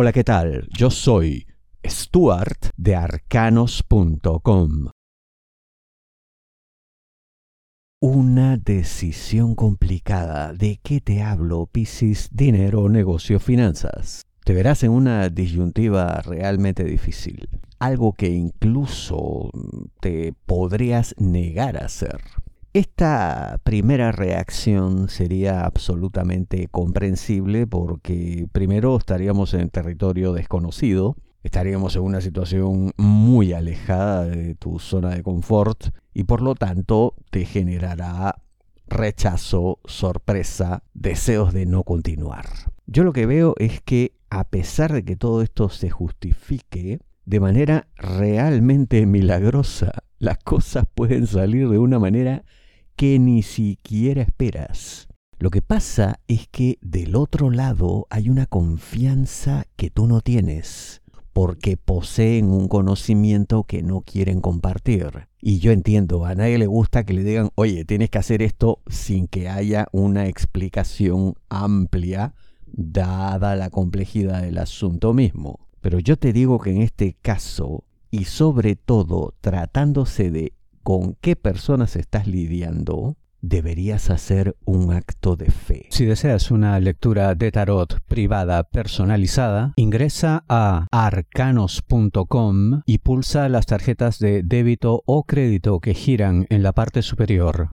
Hola, ¿qué tal? Yo soy Stuart de arcanos.com. Una decisión complicada. ¿De qué te hablo, Piscis? Dinero, negocio, finanzas. Te verás en una disyuntiva realmente difícil. Algo que incluso te podrías negar a hacer. Esta primera reacción sería absolutamente comprensible porque primero estaríamos en territorio desconocido, estaríamos en una situación muy alejada de tu zona de confort y por lo tanto te generará rechazo, sorpresa, deseos de no continuar. Yo lo que veo es que a pesar de que todo esto se justifique, de manera realmente milagrosa, las cosas pueden salir de una manera que ni siquiera esperas. Lo que pasa es que del otro lado hay una confianza que tú no tienes, porque poseen un conocimiento que no quieren compartir. Y yo entiendo, a nadie le gusta que le digan, oye, tienes que hacer esto sin que haya una explicación amplia, dada la complejidad del asunto mismo. Pero yo te digo que en este caso, y sobre todo tratándose de con qué personas estás lidiando, deberías hacer un acto de fe. Si deseas una lectura de tarot privada personalizada, ingresa a arcanos.com y pulsa las tarjetas de débito o crédito que giran en la parte superior.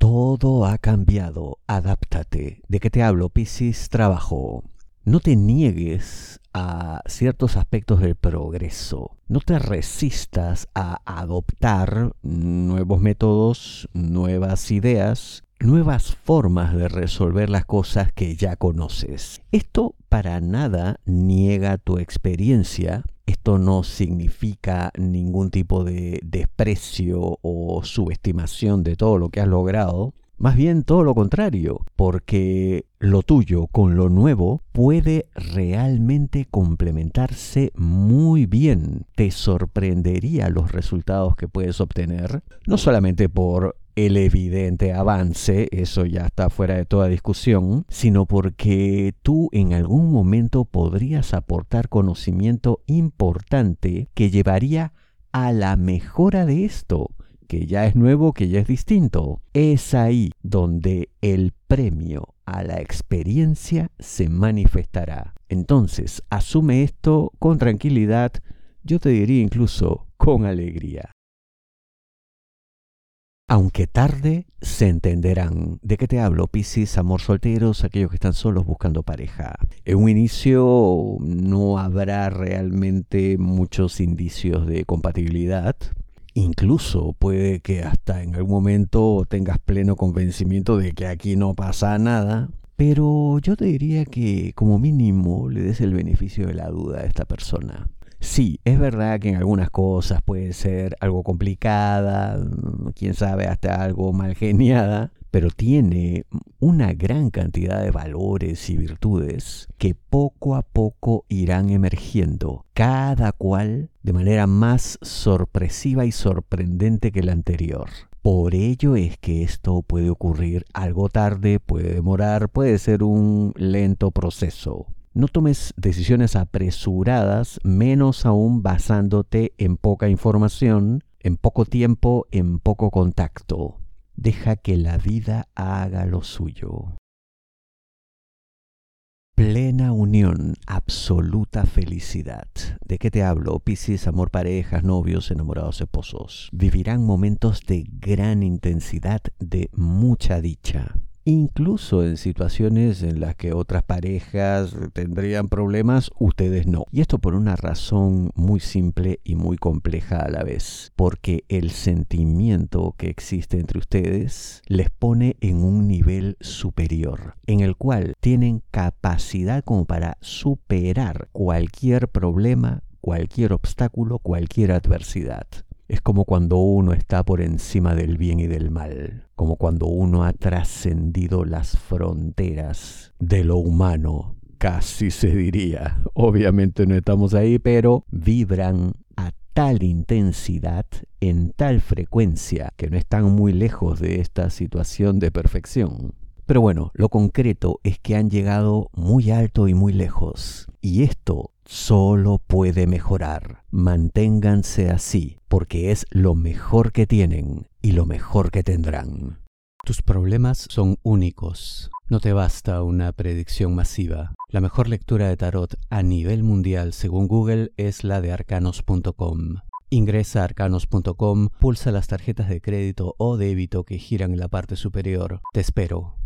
Todo ha cambiado, adáptate. ¿De qué te hablo, Piscis? Trabajo. No te niegues a ciertos aspectos del progreso. No te resistas a adoptar nuevos métodos, nuevas ideas, nuevas formas de resolver las cosas que ya conoces. Esto para nada niega tu experiencia. Esto no significa ningún tipo de desprecio o subestimación de todo lo que has logrado. Más bien todo lo contrario, porque lo tuyo con lo nuevo puede realmente complementarse muy bien. Te sorprendería los resultados que puedes obtener, no solamente por el evidente avance, eso ya está fuera de toda discusión, sino porque tú en algún momento podrías aportar conocimiento importante que llevaría a la mejora de esto que ya es nuevo, que ya es distinto. Es ahí donde el premio a la experiencia se manifestará. Entonces, asume esto con tranquilidad, yo te diría incluso con alegría. Aunque tarde, se entenderán. ¿De qué te hablo? Piscis, amor solteros, aquellos que están solos buscando pareja. En un inicio no habrá realmente muchos indicios de compatibilidad. Incluso puede que hasta en algún momento tengas pleno convencimiento de que aquí no pasa nada, pero yo te diría que como mínimo le des el beneficio de la duda a esta persona. Sí, es verdad que en algunas cosas puede ser algo complicada, quién sabe, hasta algo mal geniada, pero tiene una gran cantidad de valores y virtudes que poco a poco irán emergiendo, cada cual de manera más sorpresiva y sorprendente que la anterior. Por ello es que esto puede ocurrir algo tarde, puede demorar, puede ser un lento proceso. No tomes decisiones apresuradas, menos aún basándote en poca información, en poco tiempo, en poco contacto. Deja que la vida haga lo suyo. Plena unión, absoluta felicidad. ¿De qué te hablo? Piscis, amor, parejas, novios, enamorados, esposos. Vivirán momentos de gran intensidad, de mucha dicha incluso en situaciones en las que otras parejas tendrían problemas, ustedes no. Y esto por una razón muy simple y muy compleja a la vez, porque el sentimiento que existe entre ustedes les pone en un nivel superior, en el cual tienen capacidad como para superar cualquier problema, cualquier obstáculo, cualquier adversidad. Es como cuando uno está por encima del bien y del mal, como cuando uno ha trascendido las fronteras de lo humano, casi se diría. Obviamente no estamos ahí, pero vibran a tal intensidad, en tal frecuencia, que no están muy lejos de esta situación de perfección. Pero bueno, lo concreto es que han llegado muy alto y muy lejos. Y esto solo puede mejorar. Manténganse así, porque es lo mejor que tienen y lo mejor que tendrán. Tus problemas son únicos. No te basta una predicción masiva. La mejor lectura de tarot a nivel mundial según Google es la de arcanos.com. Ingresa a arcanos.com, pulsa las tarjetas de crédito o débito que giran en la parte superior. Te espero.